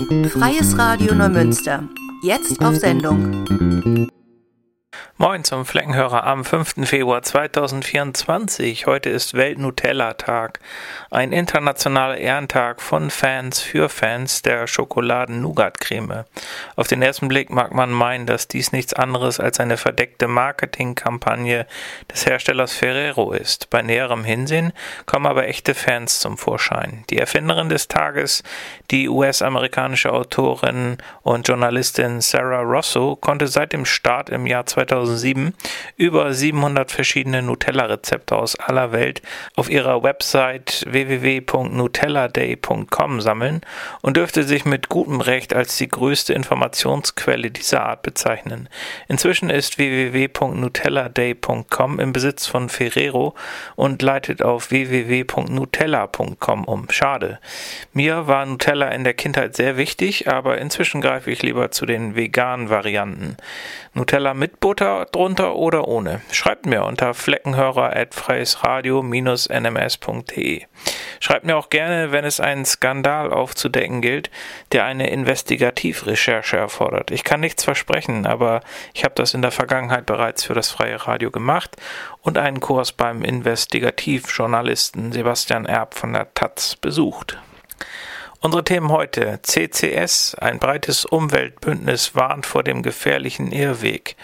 Freies Radio Neumünster. Jetzt auf Sendung. Moin zum Fleckenhörer am 5. Februar 2024. Heute ist Welt-Nutella-Tag. Ein internationaler Ehrentag von Fans für Fans der Schokoladen-Nougat-Creme. Auf den ersten Blick mag man meinen, dass dies nichts anderes als eine verdeckte Marketingkampagne des Herstellers Ferrero ist. Bei näherem Hinsehen kommen aber echte Fans zum Vorschein. Die Erfinderin des Tages, die US-amerikanische Autorin und Journalistin Sarah Rosso, konnte seit dem Start im Jahr 2000 2007 über 700 verschiedene Nutella-Rezepte aus aller Welt auf ihrer Website www.nutelladay.com sammeln und dürfte sich mit gutem Recht als die größte Informationsquelle dieser Art bezeichnen. Inzwischen ist www.nutelladay.com im Besitz von Ferrero und leitet auf www.nutella.com um. Schade. Mir war Nutella in der Kindheit sehr wichtig, aber inzwischen greife ich lieber zu den veganen Varianten. Nutella mit Butter drunter oder ohne? Schreibt mir unter fleckenhörer.freiesradio-nms.de. Schreibt mir auch gerne, wenn es einen Skandal aufzudecken gilt, der eine Investigativrecherche erfordert. Ich kann nichts versprechen, aber ich habe das in der Vergangenheit bereits für das Freie Radio gemacht und einen Kurs beim Investigativjournalisten Sebastian Erb von der Taz besucht. Unsere Themen heute. CCS, ein breites Umweltbündnis warnt vor dem gefährlichen Irrweg.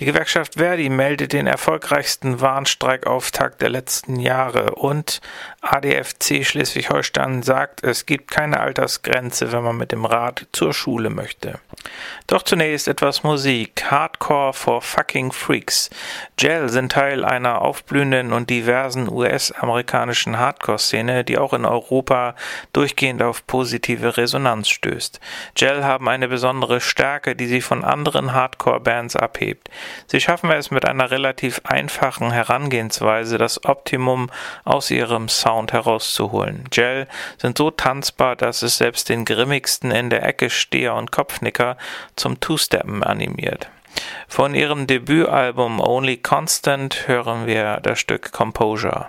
Die Gewerkschaft Verdi meldet den erfolgreichsten Warnstreikauftakt der letzten Jahre und ADFC Schleswig-Holstein sagt, es gibt keine Altersgrenze, wenn man mit dem Rad zur Schule möchte. Doch zunächst etwas Musik. Hardcore for fucking Freaks. Gel sind Teil einer aufblühenden und diversen US-amerikanischen Hardcore-Szene, die auch in Europa durchgehend auf positive Resonanz stößt. Gel haben eine besondere Stärke, die sie von anderen Hardcore-Bands abhebt. Sie schaffen es mit einer relativ einfachen Herangehensweise, das Optimum aus ihrem Sound herauszuholen. Gel sind so tanzbar, dass es selbst den grimmigsten in der Ecke Steher und Kopfnicker zum Two-Steppen animiert. Von ihrem Debütalbum Only Constant hören wir das Stück Composure.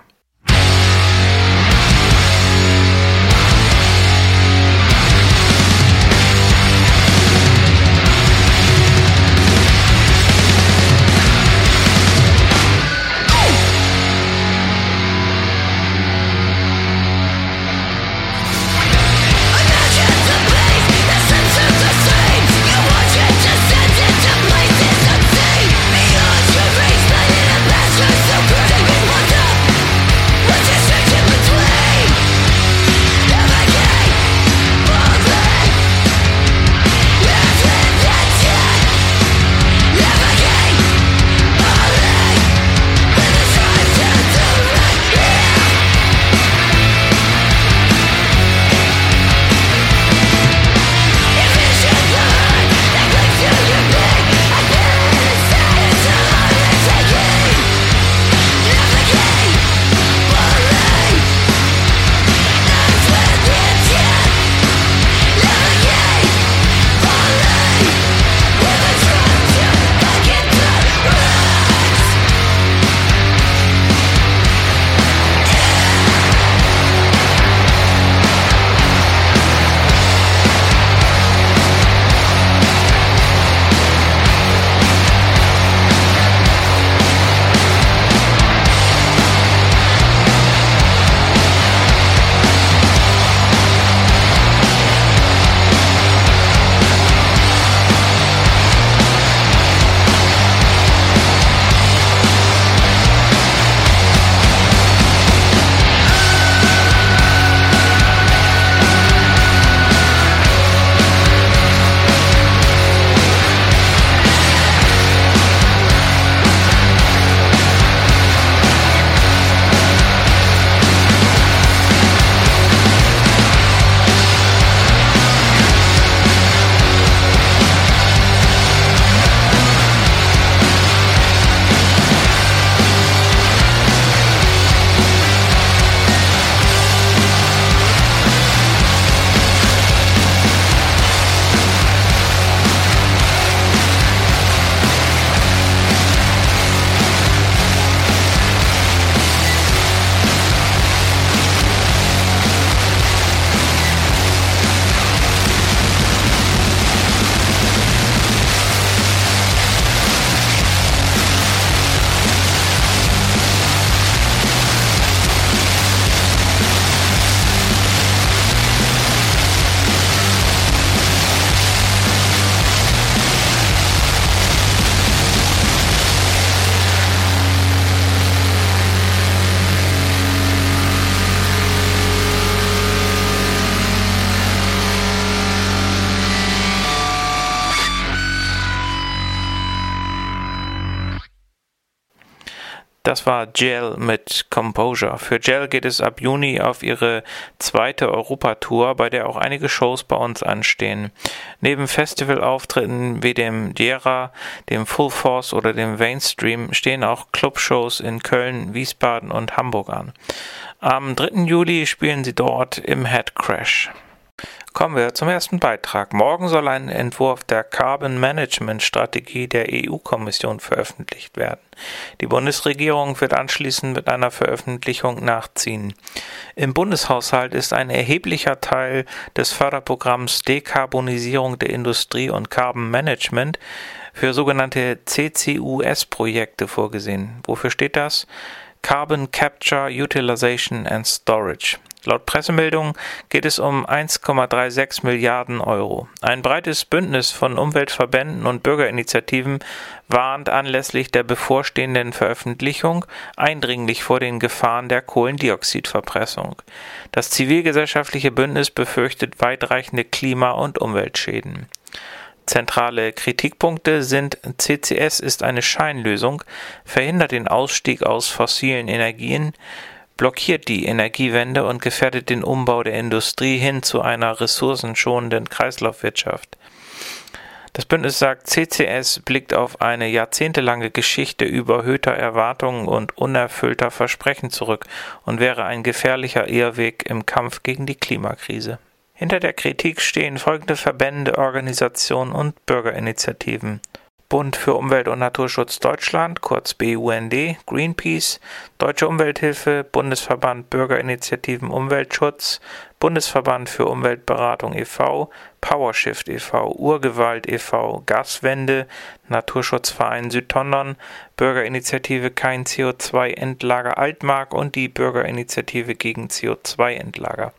Das war Gel mit Composure. Für Gel geht es ab Juni auf ihre zweite Europatour, bei der auch einige Shows bei uns anstehen. Neben Festivalauftritten wie dem Diera, dem Full Force oder dem Mainstream stehen auch Clubshows in Köln, Wiesbaden und Hamburg an. Am 3. Juli spielen sie dort im Head Crash. Kommen wir zum ersten Beitrag. Morgen soll ein Entwurf der Carbon Management Strategie der EU-Kommission veröffentlicht werden. Die Bundesregierung wird anschließend mit einer Veröffentlichung nachziehen. Im Bundeshaushalt ist ein erheblicher Teil des Förderprogramms Dekarbonisierung der Industrie und Carbon Management für sogenannte CCUS-Projekte vorgesehen. Wofür steht das? Carbon Capture, Utilization and Storage. Laut Pressemeldungen geht es um 1,36 Milliarden Euro. Ein breites Bündnis von Umweltverbänden und Bürgerinitiativen warnt anlässlich der bevorstehenden Veröffentlichung eindringlich vor den Gefahren der Kohlendioxidverpressung. Das zivilgesellschaftliche Bündnis befürchtet weitreichende Klima- und Umweltschäden. Zentrale Kritikpunkte sind CCS ist eine Scheinlösung, verhindert den Ausstieg aus fossilen Energien, blockiert die Energiewende und gefährdet den Umbau der Industrie hin zu einer ressourcenschonenden Kreislaufwirtschaft. Das Bündnis sagt, CCS blickt auf eine jahrzehntelange Geschichte überhöhter Erwartungen und unerfüllter Versprechen zurück und wäre ein gefährlicher Irrweg im Kampf gegen die Klimakrise. Hinter der Kritik stehen folgende Verbände, Organisationen und Bürgerinitiativen. Bund für Umwelt und Naturschutz Deutschland, kurz BUND, Greenpeace, Deutsche Umwelthilfe, Bundesverband Bürgerinitiativen Umweltschutz, Bundesverband für Umweltberatung e.V., PowerShift e.V., Urgewalt e.V., Gaswende, Naturschutzverein Südtondern, Bürgerinitiative Kein CO2-Endlager Altmark und die Bürgerinitiative gegen CO2-Endlager.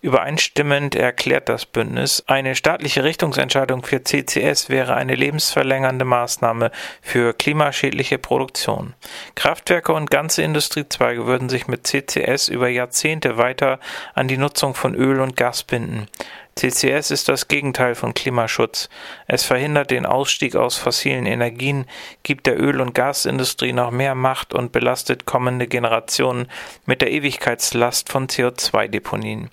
Übereinstimmend erklärt das Bündnis, eine staatliche Richtungsentscheidung für CCS wäre eine lebensverlängernde Maßnahme für klimaschädliche Produktion. Kraftwerke und ganze Industriezweige würden sich mit CCS über Jahrzehnte weiter an die Nutzung von Öl und Gas binden. CCS ist das Gegenteil von Klimaschutz. Es verhindert den Ausstieg aus fossilen Energien, gibt der Öl- und Gasindustrie noch mehr Macht und belastet kommende Generationen mit der Ewigkeitslast von CO2-Deponien.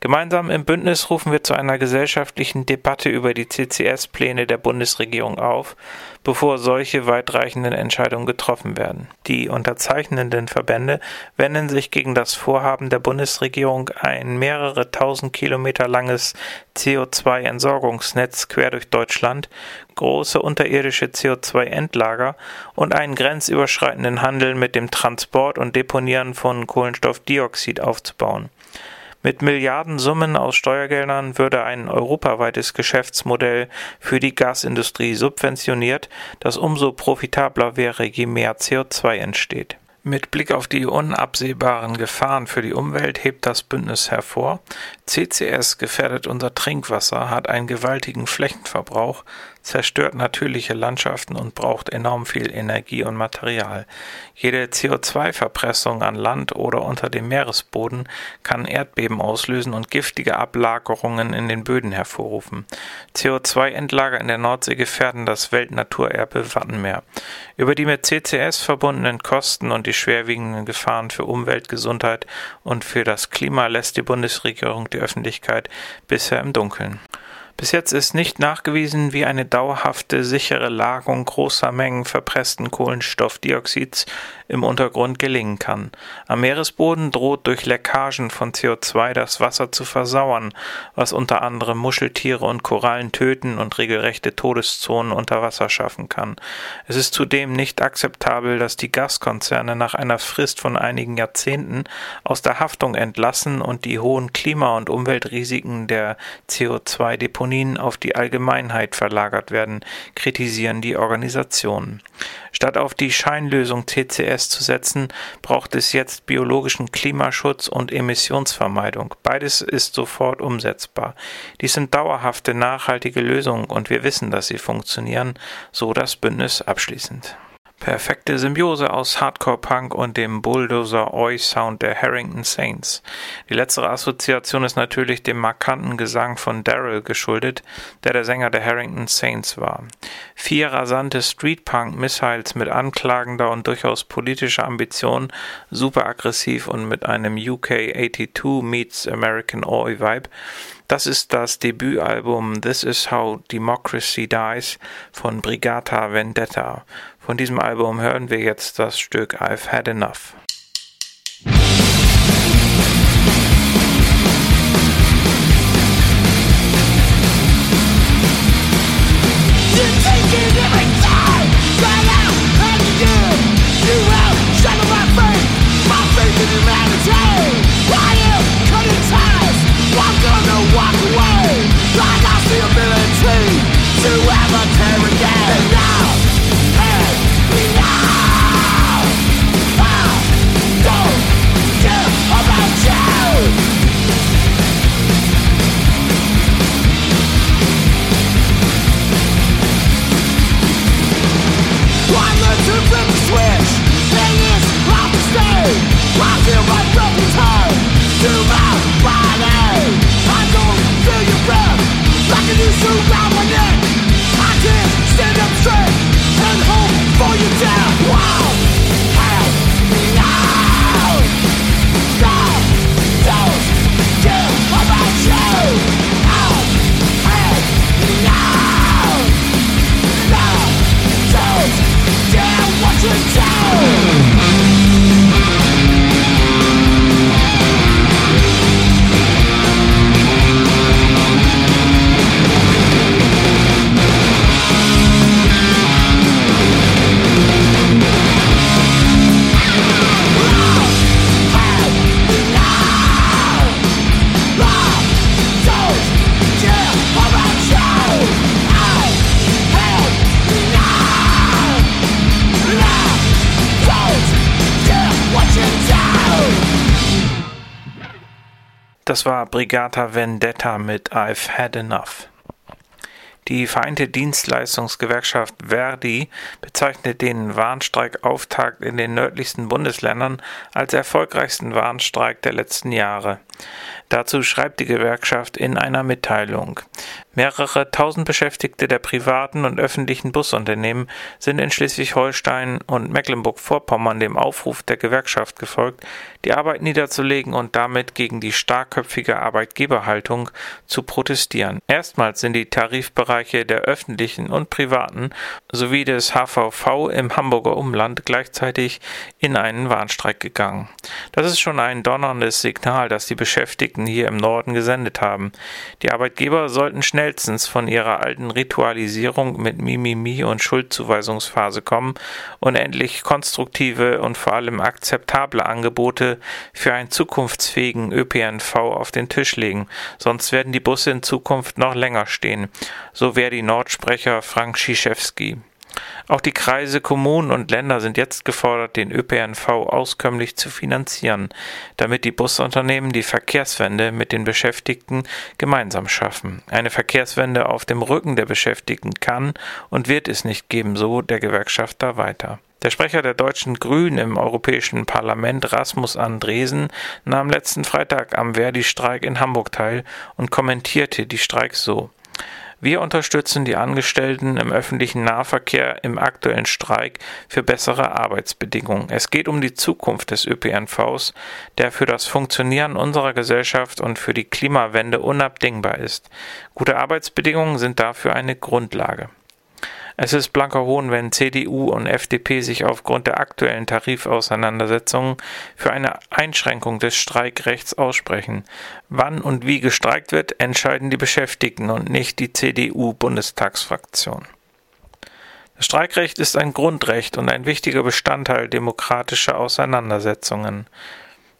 Gemeinsam im Bündnis rufen wir zu einer gesellschaftlichen Debatte über die CCS-Pläne der Bundesregierung auf, bevor solche weitreichenden Entscheidungen getroffen werden. Die unterzeichnenden Verbände wenden sich gegen das Vorhaben der Bundesregierung, ein mehrere tausend Kilometer langes CO2-Entsorgungsnetz quer durch Deutschland, große unterirdische CO2-Endlager und einen grenzüberschreitenden Handel mit dem Transport und Deponieren von Kohlenstoffdioxid aufzubauen. Mit Milliardensummen aus Steuergeldern würde ein europaweites Geschäftsmodell für die Gasindustrie subventioniert, das umso profitabler wäre, je mehr CO2 entsteht. Mit Blick auf die unabsehbaren Gefahren für die Umwelt hebt das Bündnis hervor, CCS gefährdet unser Trinkwasser, hat einen gewaltigen Flächenverbrauch, zerstört natürliche Landschaften und braucht enorm viel Energie und Material. Jede CO2-Verpressung an Land oder unter dem Meeresboden kann Erdbeben auslösen und giftige Ablagerungen in den Böden hervorrufen. CO2-Endlager in der Nordsee gefährden das Weltnaturerbe Wattenmeer. Über die mit CCS verbundenen Kosten und die schwerwiegenden Gefahren für Umwelt, Gesundheit und für das Klima lässt die Bundesregierung die Öffentlichkeit bisher im Dunkeln. Bis jetzt ist nicht nachgewiesen, wie eine dauerhafte, sichere Lagerung großer Mengen verpressten Kohlenstoffdioxids im Untergrund gelingen kann. Am Meeresboden droht durch Leckagen von CO2 das Wasser zu versauern, was unter anderem Muscheltiere und Korallen töten und regelrechte Todeszonen unter Wasser schaffen kann. Es ist zudem nicht akzeptabel, dass die Gaskonzerne nach einer Frist von einigen Jahrzehnten aus der Haftung entlassen und die hohen Klima- und Umweltrisiken der CO2-Deponien Deponien auf die Allgemeinheit verlagert werden, kritisieren die Organisationen. Statt auf die Scheinlösung CCS zu setzen, braucht es jetzt biologischen Klimaschutz und Emissionsvermeidung. Beides ist sofort umsetzbar. Dies sind dauerhafte, nachhaltige Lösungen und wir wissen, dass sie funktionieren, so das Bündnis abschließend. Perfekte Symbiose aus Hardcore-Punk und dem Bulldozer-Oi-Sound der Harrington Saints. Die letztere Assoziation ist natürlich dem markanten Gesang von Daryl geschuldet, der der Sänger der Harrington Saints war. Vier rasante Street-Punk-Missiles mit anklagender und durchaus politischer Ambition, super aggressiv und mit einem UK 82 meets American Oi-Vibe das ist das Debütalbum This Is How Democracy Dies von Brigata Vendetta. Von diesem Album hören wir jetzt das Stück I've Had Enough. Das war Brigata Vendetta mit I've Had Enough. Die Vereinte Dienstleistungsgewerkschaft Verdi bezeichnet den Warnstreikauftakt in den nördlichsten Bundesländern als erfolgreichsten Warnstreik der letzten Jahre. Dazu schreibt die Gewerkschaft in einer Mitteilung. Mehrere tausend Beschäftigte der privaten und öffentlichen Busunternehmen sind in Schleswig-Holstein und Mecklenburg-Vorpommern dem Aufruf der Gewerkschaft gefolgt, die Arbeit niederzulegen und damit gegen die starkköpfige Arbeitgeberhaltung zu protestieren. Erstmals sind die Tarifbereiche der öffentlichen und privaten sowie des HVV im Hamburger Umland gleichzeitig in einen Warnstreik gegangen. Das ist schon ein donnerndes Signal, das die Beschäftigten hier im Norden gesendet haben. Die Arbeitgeber sollten schnell schnellstens von ihrer alten Ritualisierung mit Mimimi und Schuldzuweisungsphase kommen und endlich konstruktive und vor allem akzeptable Angebote für einen zukunftsfähigen ÖPNV auf den Tisch legen, sonst werden die Busse in Zukunft noch länger stehen, so wäre die Nordsprecher Frank Schischewski. Auch die Kreise, Kommunen und Länder sind jetzt gefordert, den ÖPNV auskömmlich zu finanzieren, damit die Busunternehmen die Verkehrswende mit den Beschäftigten gemeinsam schaffen. Eine Verkehrswende auf dem Rücken der Beschäftigten kann und wird es nicht geben, so der Gewerkschafter weiter. Der Sprecher der deutschen Grünen im Europäischen Parlament, Rasmus Andresen, nahm letzten Freitag am Verdi-Streik in Hamburg teil und kommentierte die Streiks so. Wir unterstützen die Angestellten im öffentlichen Nahverkehr im aktuellen Streik für bessere Arbeitsbedingungen. Es geht um die Zukunft des ÖPNVs, der für das Funktionieren unserer Gesellschaft und für die Klimawende unabdingbar ist. Gute Arbeitsbedingungen sind dafür eine Grundlage. Es ist blanker Hohn, wenn CDU und FDP sich aufgrund der aktuellen Tarifauseinandersetzungen für eine Einschränkung des Streikrechts aussprechen. Wann und wie gestreikt wird, entscheiden die Beschäftigten und nicht die CDU-Bundestagsfraktion. Das Streikrecht ist ein Grundrecht und ein wichtiger Bestandteil demokratischer Auseinandersetzungen.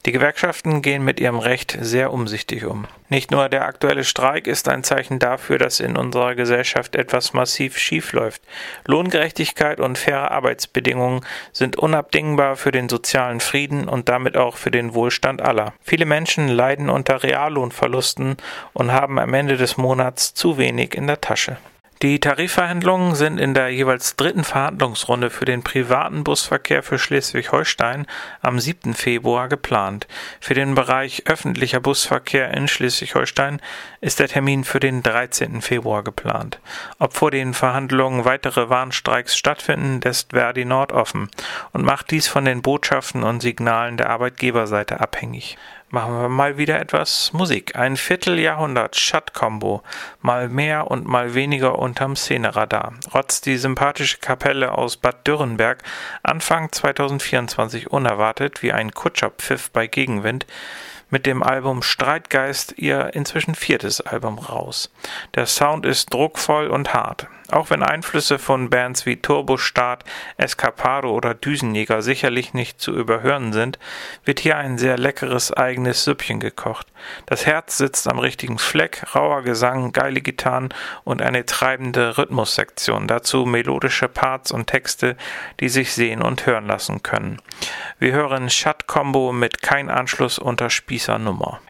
Die Gewerkschaften gehen mit ihrem Recht sehr umsichtig um. Nicht nur der aktuelle Streik ist ein Zeichen dafür, dass in unserer Gesellschaft etwas massiv schiefläuft. Lohngerechtigkeit und faire Arbeitsbedingungen sind unabdingbar für den sozialen Frieden und damit auch für den Wohlstand aller. Viele Menschen leiden unter Reallohnverlusten und haben am Ende des Monats zu wenig in der Tasche. Die Tarifverhandlungen sind in der jeweils dritten Verhandlungsrunde für den privaten Busverkehr für Schleswig-Holstein am 7. Februar geplant. Für den Bereich öffentlicher Busverkehr in Schleswig-Holstein ist der Termin für den 13. Februar geplant. Ob vor den Verhandlungen weitere Warnstreiks stattfinden, lässt Verdi Nord offen und macht dies von den Botschaften und Signalen der Arbeitgeberseite abhängig machen wir mal wieder etwas Musik. Ein Vierteljahrhundert Schatt-Kombo. Mal mehr und mal weniger unterm Szeneradar. Rotzt die sympathische Kapelle aus Bad Dürrenberg Anfang 2024 unerwartet wie ein Kutscherpfiff bei Gegenwind mit dem Album Streitgeist ihr inzwischen viertes Album raus. Der Sound ist druckvoll und hart. Auch wenn Einflüsse von Bands wie Turbostart, Escapado oder Düsenjäger sicherlich nicht zu überhören sind, wird hier ein sehr leckeres eigenes Süppchen gekocht. Das Herz sitzt am richtigen Fleck, rauer Gesang, geile Gitarren und eine treibende Rhythmussektion. Dazu melodische Parts und Texte, die sich sehen und hören lassen können. Wir hören Shut Combo mit Kein Anschluss unter Spießer Nummer.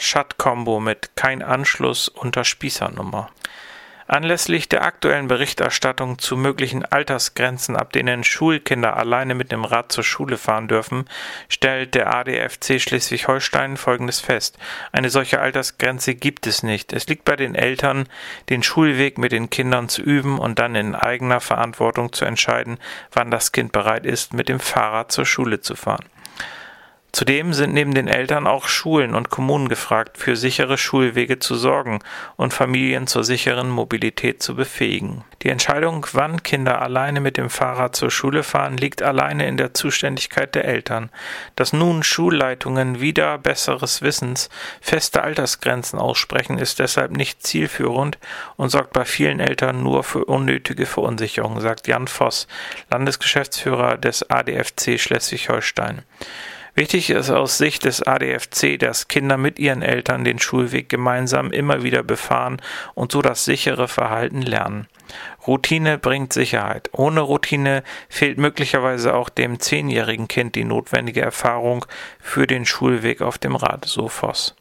Shut-Combo mit Kein Anschluss unter Spießernummer. Anlässlich der aktuellen Berichterstattung zu möglichen Altersgrenzen, ab denen Schulkinder alleine mit dem Rad zur Schule fahren dürfen, stellt der ADFC Schleswig-Holstein Folgendes fest. Eine solche Altersgrenze gibt es nicht. Es liegt bei den Eltern, den Schulweg mit den Kindern zu üben und dann in eigener Verantwortung zu entscheiden, wann das Kind bereit ist, mit dem Fahrrad zur Schule zu fahren. Zudem sind neben den Eltern auch Schulen und Kommunen gefragt, für sichere Schulwege zu sorgen und Familien zur sicheren Mobilität zu befähigen. Die Entscheidung, wann Kinder alleine mit dem Fahrrad zur Schule fahren, liegt alleine in der Zuständigkeit der Eltern. Dass nun Schulleitungen wieder besseres Wissens feste Altersgrenzen aussprechen, ist deshalb nicht zielführend und sorgt bei vielen Eltern nur für unnötige Verunsicherung, sagt Jan Voss, Landesgeschäftsführer des ADFC Schleswig-Holstein. Wichtig ist aus Sicht des ADFC, dass Kinder mit ihren Eltern den Schulweg gemeinsam immer wieder befahren und so das sichere Verhalten lernen. Routine bringt Sicherheit. Ohne Routine fehlt möglicherweise auch dem zehnjährigen Kind die notwendige Erfahrung für den Schulweg auf dem Rad, so Voss.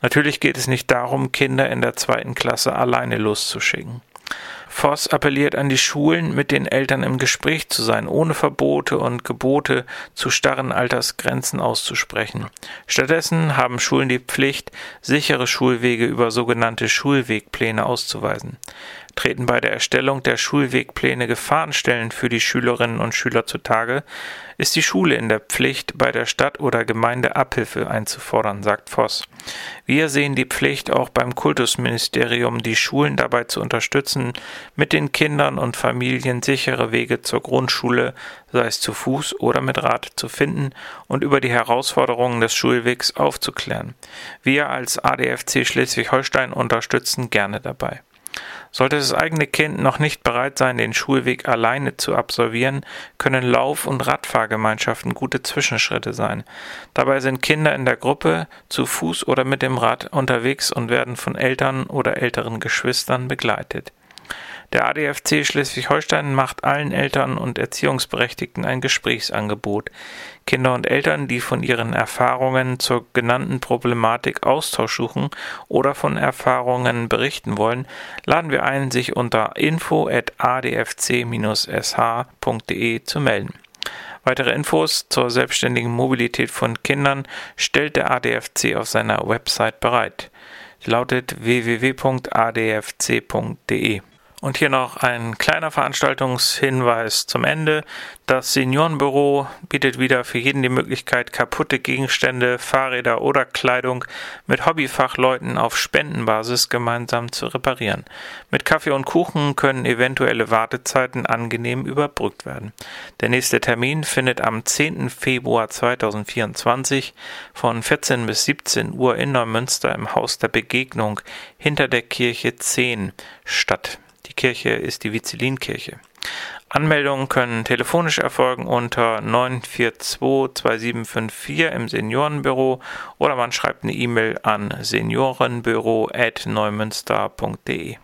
Natürlich geht es nicht darum, Kinder in der zweiten Klasse alleine loszuschicken. Voss appelliert an die Schulen, mit den Eltern im Gespräch zu sein, ohne Verbote und Gebote zu starren Altersgrenzen auszusprechen. Stattdessen haben Schulen die Pflicht, sichere Schulwege über sogenannte Schulwegpläne auszuweisen. Treten bei der Erstellung der Schulwegpläne Gefahrenstellen für die Schülerinnen und Schüler zutage, ist die Schule in der Pflicht, bei der Stadt oder Gemeinde Abhilfe einzufordern, sagt Voss. Wir sehen die Pflicht auch beim Kultusministerium, die Schulen dabei zu unterstützen, mit den Kindern und Familien sichere Wege zur Grundschule, sei es zu Fuß oder mit Rad, zu finden und über die Herausforderungen des Schulwegs aufzuklären. Wir als ADFC Schleswig-Holstein unterstützen gerne dabei. Sollte das eigene Kind noch nicht bereit sein, den Schulweg alleine zu absolvieren, können Lauf- und Radfahrgemeinschaften gute Zwischenschritte sein. Dabei sind Kinder in der Gruppe zu Fuß oder mit dem Rad unterwegs und werden von Eltern oder älteren Geschwistern begleitet. Der ADFC Schleswig-Holstein macht allen Eltern und Erziehungsberechtigten ein Gesprächsangebot. Kinder und Eltern, die von ihren Erfahrungen zur genannten Problematik Austausch suchen oder von Erfahrungen berichten wollen, laden wir ein, sich unter info@adfc-sh.de zu melden. Weitere Infos zur selbstständigen Mobilität von Kindern stellt der ADFC auf seiner Website bereit. Sie lautet www.adfc.de. Und hier noch ein kleiner Veranstaltungshinweis zum Ende. Das Seniorenbüro bietet wieder für jeden die Möglichkeit, kaputte Gegenstände, Fahrräder oder Kleidung mit Hobbyfachleuten auf Spendenbasis gemeinsam zu reparieren. Mit Kaffee und Kuchen können eventuelle Wartezeiten angenehm überbrückt werden. Der nächste Termin findet am 10. Februar 2024 von 14 bis 17 Uhr in Neumünster im Haus der Begegnung hinter der Kirche 10 statt. Kirche ist die Vizelinkirche. Anmeldungen können telefonisch erfolgen unter 942 2754 im Seniorenbüro oder man schreibt eine E-Mail an seniorenbüro@neumünster.de.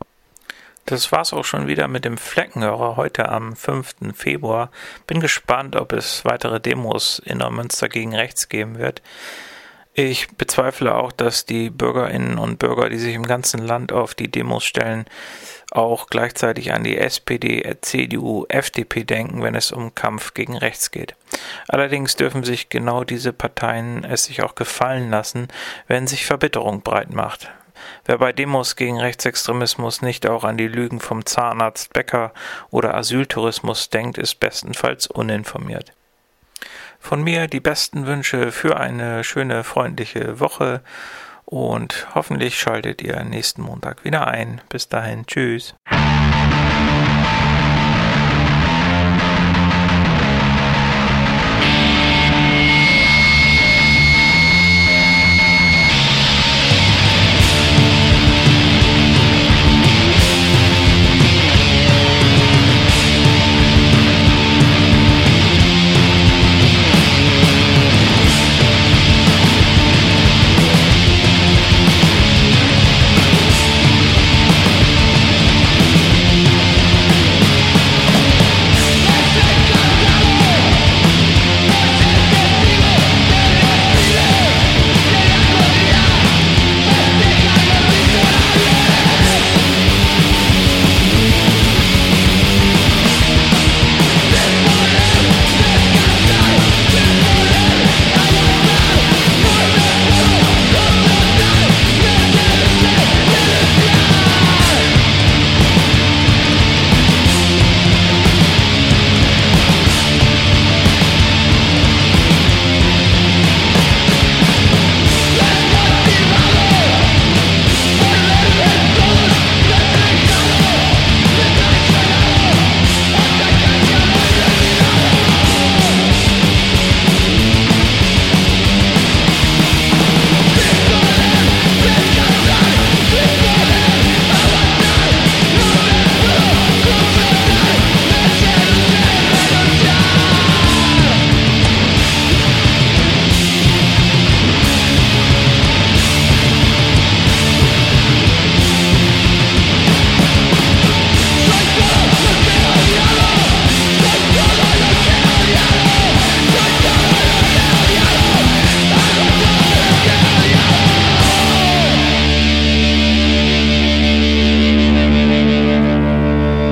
Das war's auch schon wieder mit dem Fleckenhörer heute am 5. Februar. Bin gespannt, ob es weitere Demos in Neumünster gegen rechts geben wird. Ich bezweifle auch, dass die Bürgerinnen und Bürger, die sich im ganzen Land auf die Demos stellen, auch gleichzeitig an die SPD, CDU, FDP denken, wenn es um Kampf gegen rechts geht. Allerdings dürfen sich genau diese Parteien es sich auch gefallen lassen, wenn sich Verbitterung breit macht. Wer bei Demos gegen Rechtsextremismus nicht auch an die Lügen vom Zahnarzt Becker oder Asyltourismus denkt, ist bestenfalls uninformiert. Von mir die besten Wünsche für eine schöne, freundliche Woche und hoffentlich schaltet ihr nächsten Montag wieder ein. Bis dahin, tschüss.